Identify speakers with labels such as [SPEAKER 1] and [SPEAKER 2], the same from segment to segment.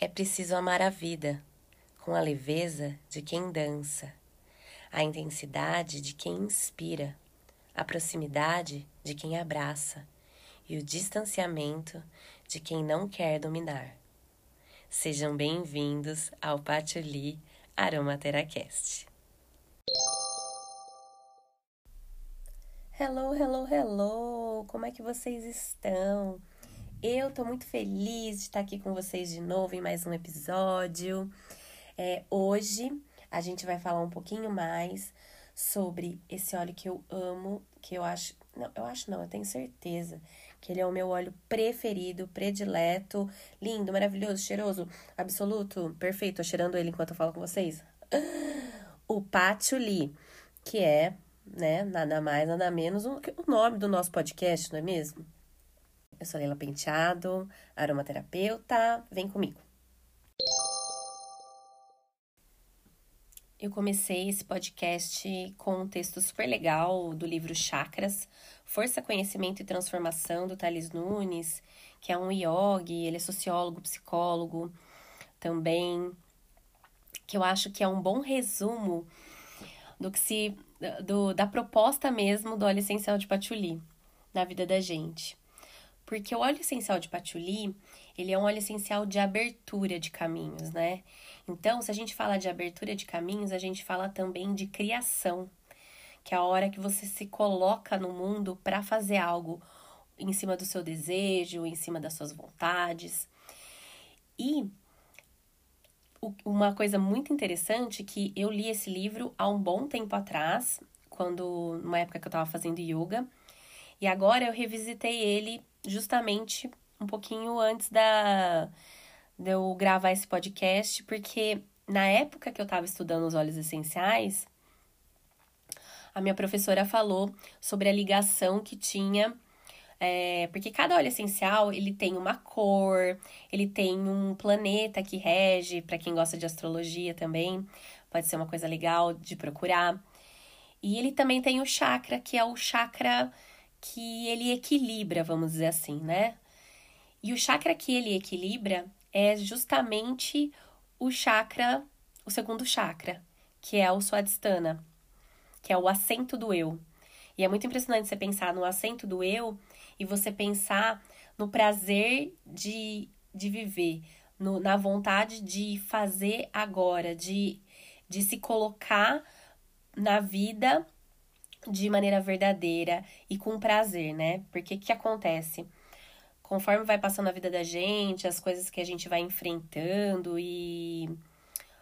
[SPEAKER 1] É preciso amar a vida com a leveza de quem dança, a intensidade de quem inspira, a proximidade de quem abraça e o distanciamento de quem não quer dominar. Sejam bem-vindos ao Patchouli Aromateracast. Hello, hello, hello! Como é que vocês estão? Eu tô muito feliz de estar aqui com vocês de novo em mais um episódio. É, hoje a gente vai falar um pouquinho mais sobre esse óleo que eu amo, que eu acho. Não, eu acho não, eu tenho certeza que ele é o meu óleo preferido, predileto, lindo, maravilhoso, cheiroso, absoluto, perfeito. Tô cheirando ele enquanto eu falo com vocês. O patchouli, que é, né, nada mais, nada menos o, nome do nosso podcast, não é mesmo? Eu sou Leila Penteado, aromaterapeuta. Vem comigo. Eu comecei esse podcast com um texto super legal do livro Chakras, Força, Conhecimento e Transformação, do Thales Nunes, que é um yogi, ele é sociólogo, psicólogo também, que eu acho que é um bom resumo do que se do, da proposta mesmo do óleo essencial de patchouli na vida da gente. Porque o óleo essencial de patchouli, ele é um óleo essencial de abertura de caminhos, né? Então, se a gente fala de abertura de caminhos, a gente fala também de criação, que é a hora que você se coloca no mundo para fazer algo em cima do seu desejo, em cima das suas vontades. E uma coisa muito interessante que eu li esse livro há um bom tempo atrás, quando numa época que eu estava fazendo yoga, e agora eu revisitei ele justamente um pouquinho antes da de eu gravar esse podcast, porque na época que eu estava estudando os óleos essenciais, a minha professora falou sobre a ligação que tinha é, porque cada óleo essencial ele tem uma cor, ele tem um planeta que rege, para quem gosta de astrologia também, pode ser uma coisa legal de procurar. E ele também tem o chakra, que é o chakra que ele equilibra, vamos dizer assim, né? E o chakra que ele equilibra é justamente o chakra, o segundo chakra, que é o Swadhisthana, que é o assento do eu. E é muito impressionante você pensar no assento do eu e você pensar no prazer de, de viver, no, na vontade de fazer agora, de, de se colocar na vida de maneira verdadeira e com prazer, né? Porque o que acontece? Conforme vai passando a vida da gente, as coisas que a gente vai enfrentando e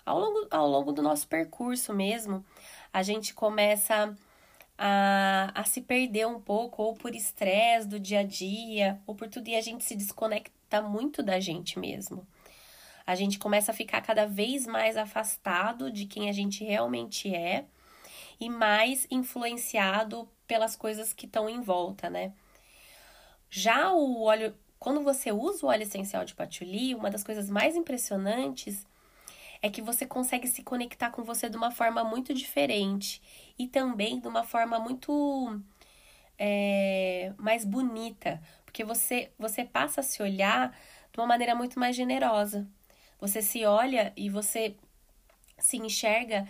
[SPEAKER 1] ao longo, ao longo do nosso percurso mesmo, a gente começa a, a se perder um pouco, ou por estresse do dia a dia, ou por tudo, e a gente se desconecta muito da gente mesmo. A gente começa a ficar cada vez mais afastado de quem a gente realmente é e mais influenciado pelas coisas que estão em volta, né? Já o óleo, quando você usa o óleo essencial de patchouli, uma das coisas mais impressionantes é que você consegue se conectar com você de uma forma muito diferente e também de uma forma muito é, mais bonita, porque você você passa a se olhar de uma maneira muito mais generosa. Você se olha e você se enxerga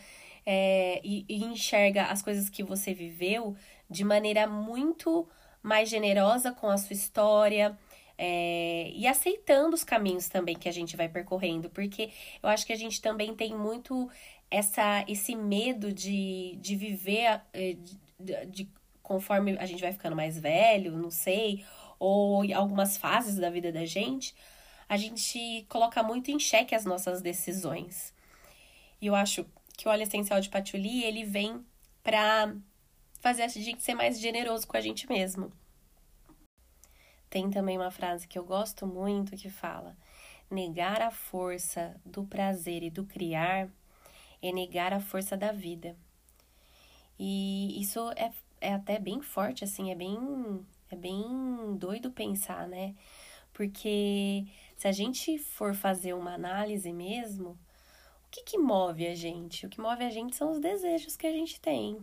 [SPEAKER 1] é, e, e enxerga as coisas que você viveu de maneira muito mais generosa com a sua história, é, e aceitando os caminhos também que a gente vai percorrendo, porque eu acho que a gente também tem muito essa esse medo de, de viver é, de, de, conforme a gente vai ficando mais velho, não sei, ou algumas fases da vida da gente, a gente coloca muito em xeque as nossas decisões. E eu acho que o óleo essencial de patchouli, ele vem para fazer a gente ser mais generoso com a gente mesmo. Tem também uma frase que eu gosto muito que fala: negar a força do prazer e do criar é negar a força da vida. E isso é, é até bem forte, assim, é bem, é bem doido pensar, né? Porque se a gente for fazer uma análise mesmo, que, que move a gente? O que move a gente são os desejos que a gente tem.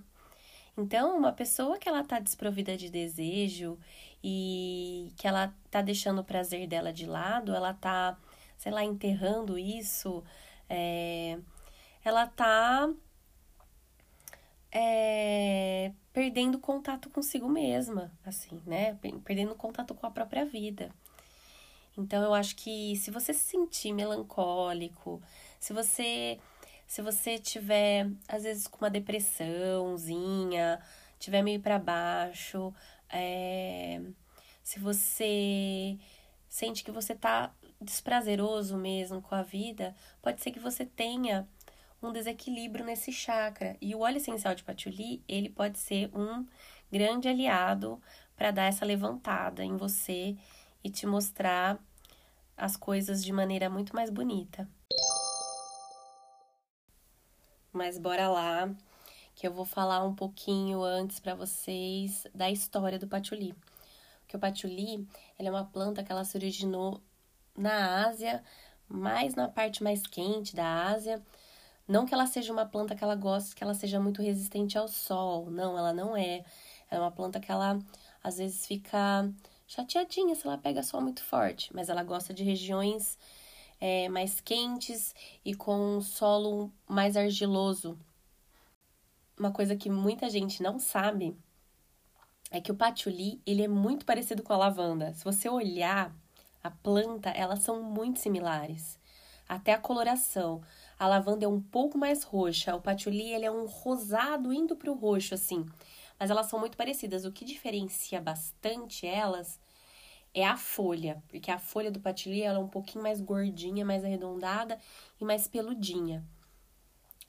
[SPEAKER 1] Então, uma pessoa que ela tá desprovida de desejo e que ela tá deixando o prazer dela de lado, ela tá sei lá, enterrando isso, é, ela tá é, perdendo contato consigo mesma, assim, né? Perdendo contato com a própria vida. Então eu acho que se você se sentir melancólico, se você se você tiver às vezes com uma depressãozinha, tiver meio para baixo, é, se você sente que você tá desprazeroso mesmo com a vida, pode ser que você tenha um desequilíbrio nesse chakra. E o óleo essencial de patchouli, ele pode ser um grande aliado para dar essa levantada em você e te mostrar as coisas de maneira muito mais bonita. Mas bora lá, que eu vou falar um pouquinho antes para vocês da história do patchouli. Porque o patchouli, é uma planta que ela se originou na Ásia, mais na parte mais quente da Ásia. Não que ela seja uma planta que ela goste, que ela seja muito resistente ao sol. Não, ela não é. É uma planta que ela às vezes fica chateadinha se ela pega sol muito forte, mas ela gosta de regiões é, mais quentes e com solo mais argiloso. Uma coisa que muita gente não sabe é que o patchouli ele é muito parecido com a lavanda. Se você olhar a planta, elas são muito similares. Até a coloração. A lavanda é um pouco mais roxa, o patchouli ele é um rosado indo para o roxo assim mas elas são muito parecidas. O que diferencia bastante elas é a folha, porque a folha do patili ela é um pouquinho mais gordinha, mais arredondada e mais peludinha.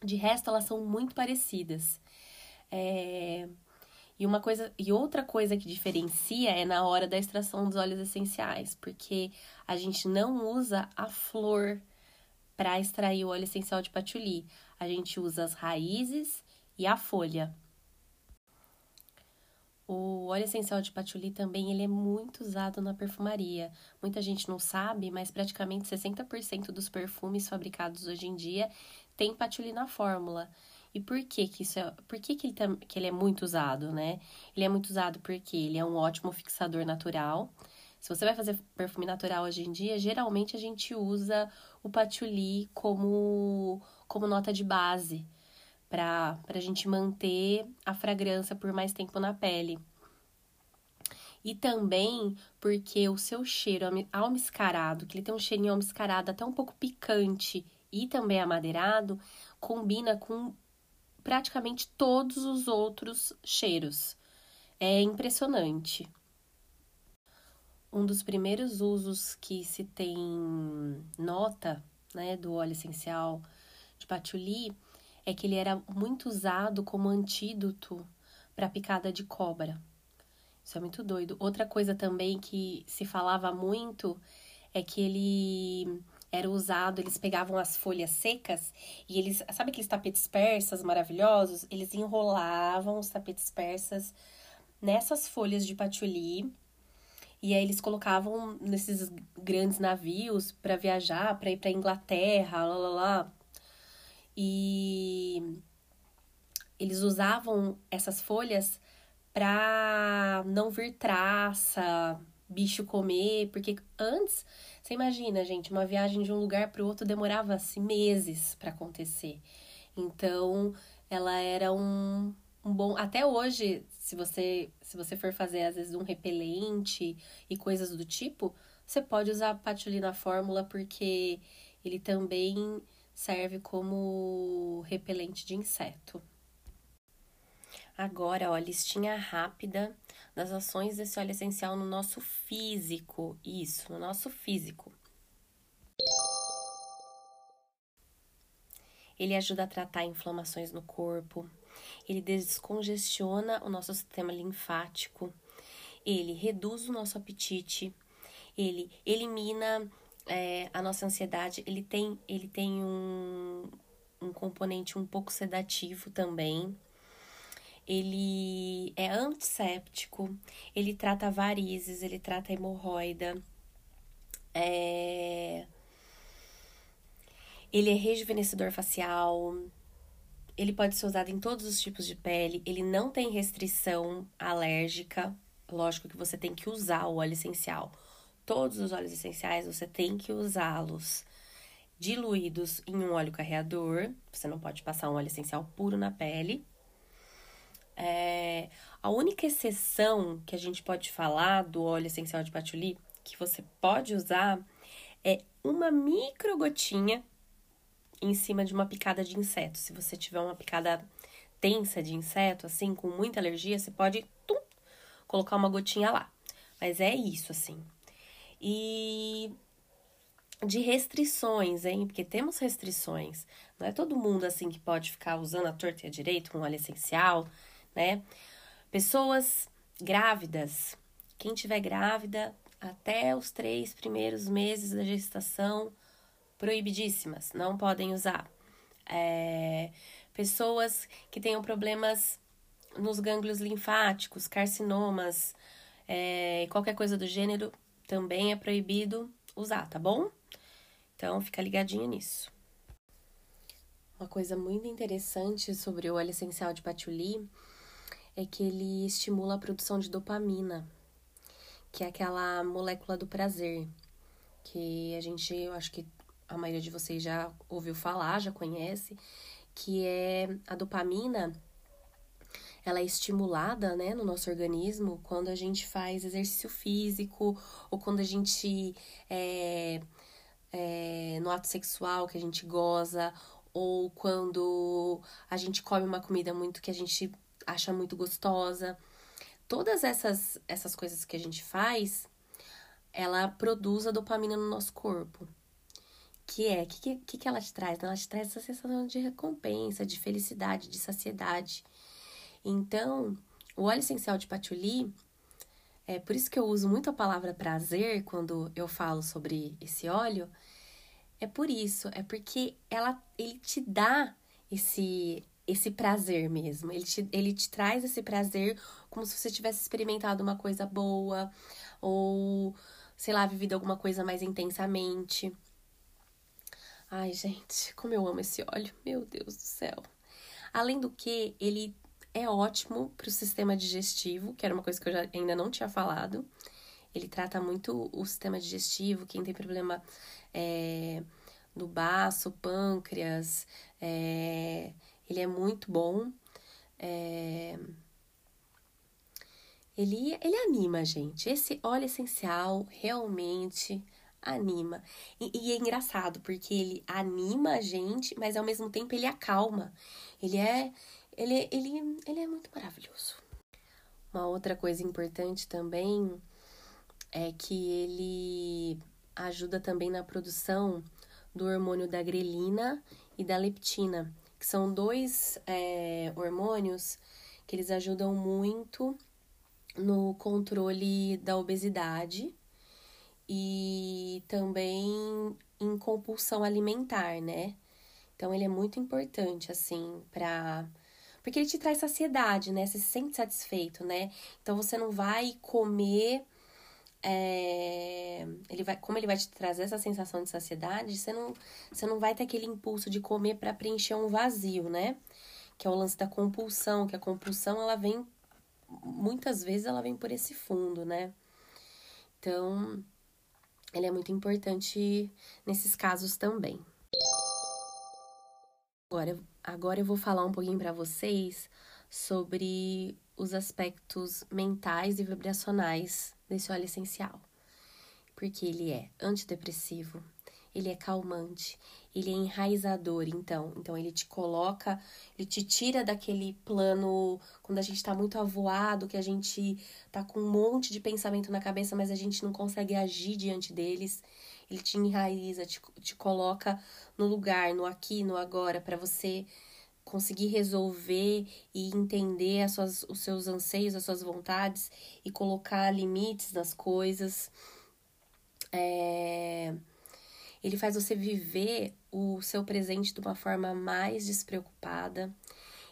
[SPEAKER 1] De resto, elas são muito parecidas. É... E uma coisa e outra coisa que diferencia é na hora da extração dos óleos essenciais, porque a gente não usa a flor para extrair o óleo essencial de patchouli. A gente usa as raízes e a folha. O óleo essencial de patchouli também ele é muito usado na perfumaria. Muita gente não sabe, mas praticamente 60% dos perfumes fabricados hoje em dia tem patchouli na fórmula. E por que que isso é, por que que ele, que ele é muito usado, né? Ele é muito usado porque ele é um ótimo fixador natural. Se você vai fazer perfume natural hoje em dia, geralmente a gente usa o patchouli como como nota de base para a gente manter a fragrância por mais tempo na pele. E também porque o seu cheiro almiscarado, que ele tem um cheirinho almiscarado até um pouco picante e também amadeirado, combina com praticamente todos os outros cheiros. É impressionante. Um dos primeiros usos que se tem nota, né, do óleo essencial de patchouli é que ele era muito usado como antídoto para picada de cobra. Isso é muito doido. Outra coisa também que se falava muito é que ele era usado, eles pegavam as folhas secas e eles, sabe aqueles tapetes persas maravilhosos? Eles enrolavam os tapetes persas nessas folhas de patchouli e aí eles colocavam nesses grandes navios para viajar, para ir para Inglaterra, lá lá lá, e eles usavam essas folhas para não vir traça, bicho comer, porque antes, você imagina, gente, uma viagem de um lugar para o outro demorava-se meses para acontecer. Então, ela era um, um bom, até hoje, se você se você for fazer às vezes um repelente e coisas do tipo, você pode usar patchouli na fórmula porque ele também serve como repelente de inseto. Agora, ó, listinha rápida das ações desse óleo essencial no nosso físico. Isso, no nosso físico. Ele ajuda a tratar inflamações no corpo. Ele descongestiona o nosso sistema linfático. Ele reduz o nosso apetite. Ele elimina é, a nossa ansiedade, ele tem, ele tem um, um componente um pouco sedativo também. Ele é antisséptico, ele trata varizes, ele trata hemorroida. É... Ele é rejuvenescedor facial. Ele pode ser usado em todos os tipos de pele. Ele não tem restrição alérgica. Lógico que você tem que usar o óleo essencial todos os óleos essenciais você tem que usá-los diluídos em um óleo carreador. Você não pode passar um óleo essencial puro na pele. É, a única exceção que a gente pode falar do óleo essencial de patchouli que você pode usar é uma micro gotinha em cima de uma picada de inseto. Se você tiver uma picada tensa de inseto, assim, com muita alergia, você pode tum, colocar uma gotinha lá. Mas é isso, assim. E de restrições, hein? Porque temos restrições. Não é todo mundo assim que pode ficar usando a torta e a direito um óleo essencial, né? Pessoas grávidas. Quem tiver grávida até os três primeiros meses da gestação, proibidíssimas, não podem usar. É, pessoas que tenham problemas nos gânglios linfáticos, carcinomas, é, qualquer coisa do gênero, também é proibido usar, tá bom? Então, fica ligadinho nisso. Uma coisa muito interessante sobre o óleo essencial de patchouli é que ele estimula a produção de dopamina, que é aquela molécula do prazer, que a gente, eu acho que a maioria de vocês já ouviu falar, já conhece, que é a dopamina, ela é estimulada, né, no nosso organismo quando a gente faz exercício físico ou quando a gente é, é, no ato sexual que a gente goza ou quando a gente come uma comida muito que a gente acha muito gostosa. Todas essas, essas coisas que a gente faz, ela produz a dopamina no nosso corpo. Que é, o que, que, que ela te traz? Ela te traz essa sensação de recompensa, de felicidade, de saciedade. Então, o óleo essencial de patchouli, é por isso que eu uso muito a palavra prazer quando eu falo sobre esse óleo, é por isso, é porque ela, ele te dá esse esse prazer mesmo. Ele te, ele te traz esse prazer como se você tivesse experimentado uma coisa boa ou, sei lá, vivido alguma coisa mais intensamente. Ai, gente, como eu amo esse óleo, meu Deus do céu. Além do que, ele é ótimo para o sistema digestivo, que era uma coisa que eu já, ainda não tinha falado. Ele trata muito o sistema digestivo, quem tem problema é, no baço, pâncreas, é, ele é muito bom. É... Ele, ele anima, gente. Esse óleo essencial realmente anima. E, e, é engraçado, porque ele anima a gente, mas ao mesmo tempo ele acalma. Ele é, ele, ele, ele é muito maravilhoso. Uma outra coisa importante também é que ele ajuda também na produção do hormônio da grelina e da leptina, que são dois é, hormônios que eles ajudam muito no controle da obesidade e também em compulsão alimentar, né? Então ele é muito importante assim para porque ele te traz saciedade, né? Você se sente satisfeito, né? Então você não vai comer é, ele vai, como ele vai te trazer essa sensação de saciedade, você não, você não vai ter aquele impulso de comer para preencher um vazio, né? Que é o lance da compulsão, que a compulsão ela vem muitas vezes ela vem por esse fundo, né? Então, ele é muito importante nesses casos também. Agora, agora eu vou falar um pouquinho para vocês sobre os aspectos mentais e vibracionais desse óleo essencial. Porque ele é antidepressivo, ele é calmante, ele é enraizador, então. Então, ele te coloca, ele te tira daquele plano quando a gente tá muito avoado, que a gente tá com um monte de pensamento na cabeça, mas a gente não consegue agir diante deles. Ele te enraiza, te, te coloca no lugar, no aqui, no agora, para você conseguir resolver e entender as suas, os seus anseios, as suas vontades e colocar limites nas coisas. É... Ele faz você viver o seu presente de uma forma mais despreocupada.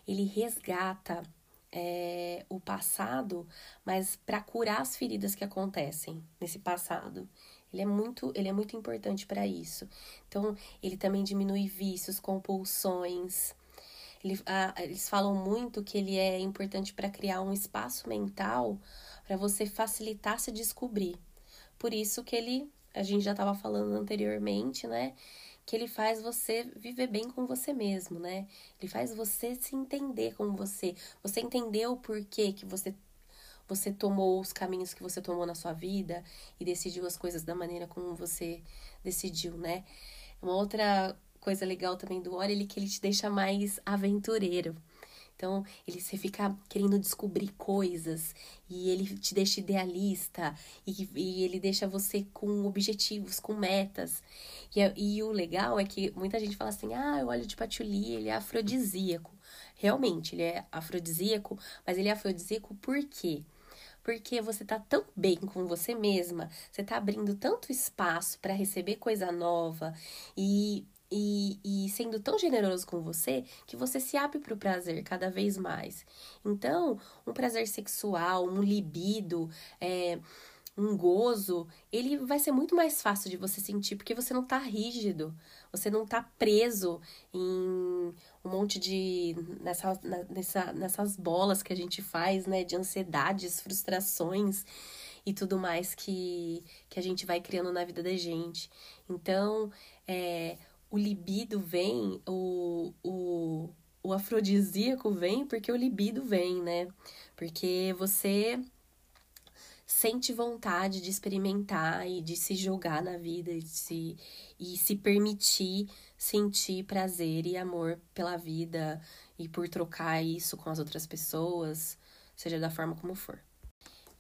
[SPEAKER 1] Ele resgata é, o passado, mas para curar as feridas que acontecem nesse passado. Ele é muito, ele é muito importante para isso. Então, ele também diminui vícios, compulsões, ele, ah, eles falam muito que ele é importante para criar um espaço mental para você facilitar se descobrir. por isso que ele, a gente já estava falando anteriormente, né? Que ele faz você viver bem com você mesmo, né? Ele faz você se entender com você. Você entender o porquê que você você tomou os caminhos que você tomou na sua vida e decidiu as coisas da maneira como você decidiu, né? Uma outra coisa legal também do Ori, ele que ele te deixa mais aventureiro. Então, ele você fica querendo descobrir coisas e ele te deixa idealista e, e ele deixa você com objetivos, com metas. E, e o legal é que muita gente fala assim: ah, o óleo de patchouli ele é afrodisíaco. Realmente, ele é afrodisíaco, mas ele é afrodisíaco por quê? Porque você tá tão bem com você mesma, você tá abrindo tanto espaço para receber coisa nova e e, e sendo tão generoso com você que você se abre para o prazer cada vez mais. Então, um prazer sexual, um libido, é, um gozo, ele vai ser muito mais fácil de você sentir, porque você não tá rígido, você não tá preso em um monte de. Nessa, nessa, nessas bolas que a gente faz, né? De ansiedades, frustrações e tudo mais que, que a gente vai criando na vida da gente. Então, é, o libido vem, o, o, o afrodisíaco vem porque o libido vem, né? Porque você sente vontade de experimentar e de se jogar na vida e se, e se permitir sentir prazer e amor pela vida e por trocar isso com as outras pessoas, seja da forma como for.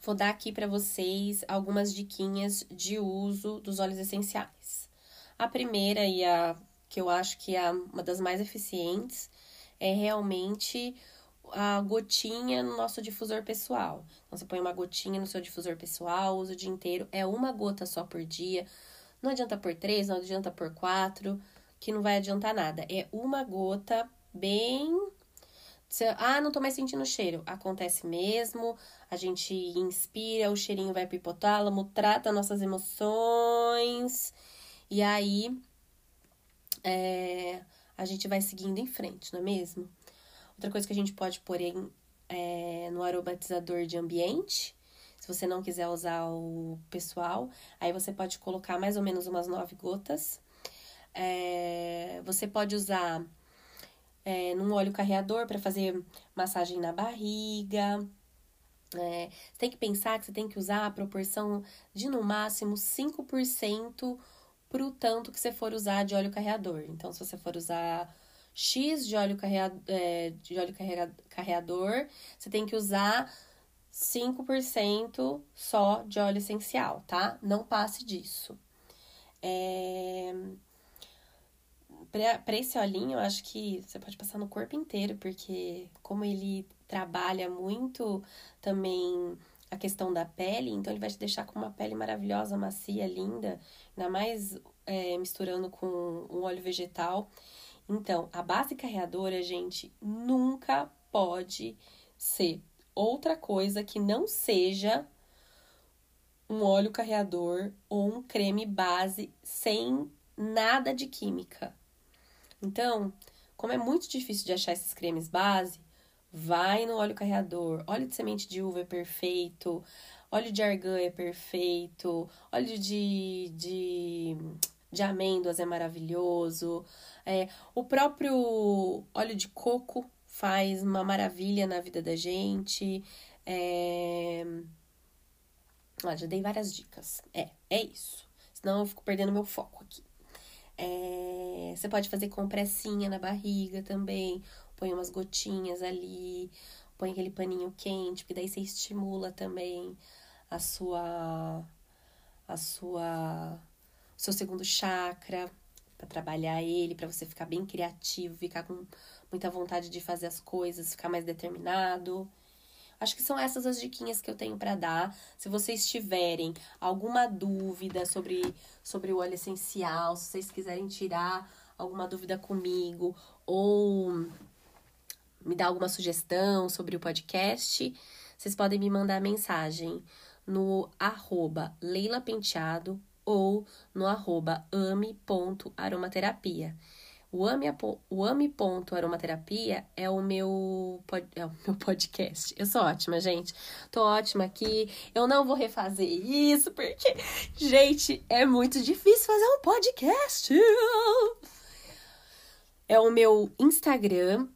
[SPEAKER 1] Vou dar aqui para vocês algumas diquinhas de uso dos óleos essenciais. A primeira e a que eu acho que é uma das mais eficientes é realmente a gotinha no nosso difusor pessoal. Então, você põe uma gotinha no seu difusor pessoal, usa o dia inteiro. É uma gota só por dia. Não adianta por três, não adianta por quatro, que não vai adiantar nada. É uma gota bem. Ah, não tô mais sentindo cheiro. Acontece mesmo. A gente inspira, o cheirinho vai pro hipotálamo, trata nossas emoções. E aí é, a gente vai seguindo em frente, não é mesmo? Outra coisa que a gente pode pôr em, é, no aromatizador de ambiente, se você não quiser usar o pessoal, aí você pode colocar mais ou menos umas nove gotas. É, você pode usar é, num óleo carreador para fazer massagem na barriga. É, tem que pensar que você tem que usar a proporção de no máximo 5% para o tanto que você for usar de óleo carreador. Então, se você for usar X de óleo, é, de óleo carreador, você tem que usar 5% só de óleo essencial, tá? Não passe disso. É... Para esse olhinho, eu acho que você pode passar no corpo inteiro, porque como ele trabalha muito também a questão da pele, então ele vai te deixar com uma pele maravilhosa, macia, linda, ainda mais é, misturando com um óleo vegetal. Então, a base carreadora, gente, nunca pode ser outra coisa que não seja um óleo carreador ou um creme base sem nada de química. Então, como é muito difícil de achar esses cremes base, Vai no óleo carreador. Óleo de semente de uva é perfeito. Óleo de argan é perfeito. Óleo de, de, de amêndoas é maravilhoso. É, o próprio óleo de coco faz uma maravilha na vida da gente. É... Ah, já dei várias dicas. É, é isso. Senão eu fico perdendo meu foco aqui. É... Você pode fazer compressinha na barriga também põe umas gotinhas ali, põe aquele paninho quente, porque daí você estimula também a sua a sua seu segundo chakra para trabalhar ele, para você ficar bem criativo, ficar com muita vontade de fazer as coisas, ficar mais determinado. Acho que são essas as diquinhas que eu tenho para dar. Se vocês tiverem alguma dúvida sobre, sobre o óleo essencial, se vocês quiserem tirar alguma dúvida comigo ou me dar alguma sugestão sobre o podcast, vocês podem me mandar mensagem no arroba Leila Penteado ou no arroba ame.aromaterapia. O Ame, o Ame Ponto Aromaterapia é o meu é o meu podcast. Eu sou ótima, gente. Tô ótima aqui. Eu não vou refazer isso porque, gente, é muito difícil fazer um podcast. É o meu Instagram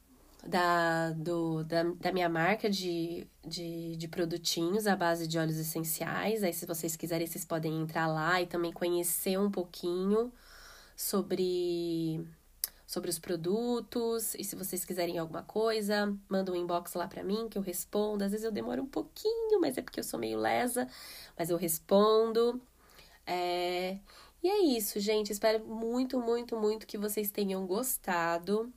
[SPEAKER 1] da, do, da, da minha marca de, de, de produtinhos à base de óleos essenciais. Aí, se vocês quiserem, vocês podem entrar lá e também conhecer um pouquinho sobre sobre os produtos. E se vocês quiserem alguma coisa, manda um inbox lá para mim que eu respondo. Às vezes eu demoro um pouquinho, mas é porque eu sou meio lesa, mas eu respondo. É... E é isso, gente. Espero muito, muito, muito que vocês tenham gostado.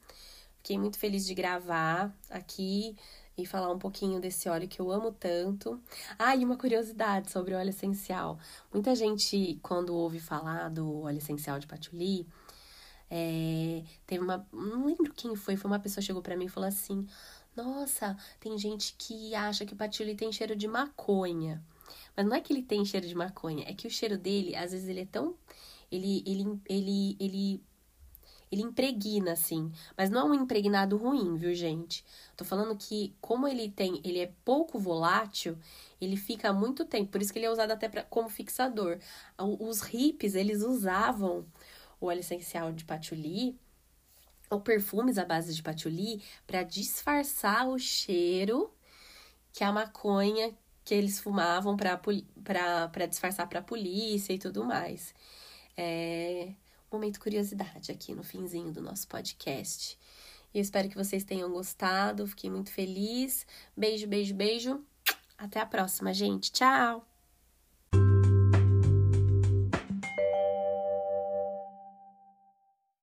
[SPEAKER 1] Fiquei muito feliz de gravar aqui e falar um pouquinho desse óleo que eu amo tanto. Ah, e uma curiosidade sobre o óleo essencial. Muita gente, quando ouve falar do óleo essencial de patchouli, é, teve uma. Não lembro quem foi, foi uma pessoa que chegou para mim e falou assim: Nossa, tem gente que acha que o patchouli tem cheiro de maconha. Mas não é que ele tem cheiro de maconha, é que o cheiro dele, às vezes, ele é tão. Ele, ele, ele, ele ele impregna, assim. Mas não é um impregnado ruim, viu, gente? Tô falando que, como ele tem, ele é pouco volátil, ele fica muito tempo. Por isso que ele é usado até pra, como fixador. Os hippies, eles usavam o óleo essencial de patchouli ou perfumes à base de patchouli para disfarçar o cheiro que a maconha que eles fumavam para disfarçar para a polícia e tudo mais. É, momento curiosidade aqui no finzinho do nosso podcast. Eu espero que vocês tenham gostado, fiquei muito feliz. Beijo, beijo, beijo. Até a próxima, gente. Tchau!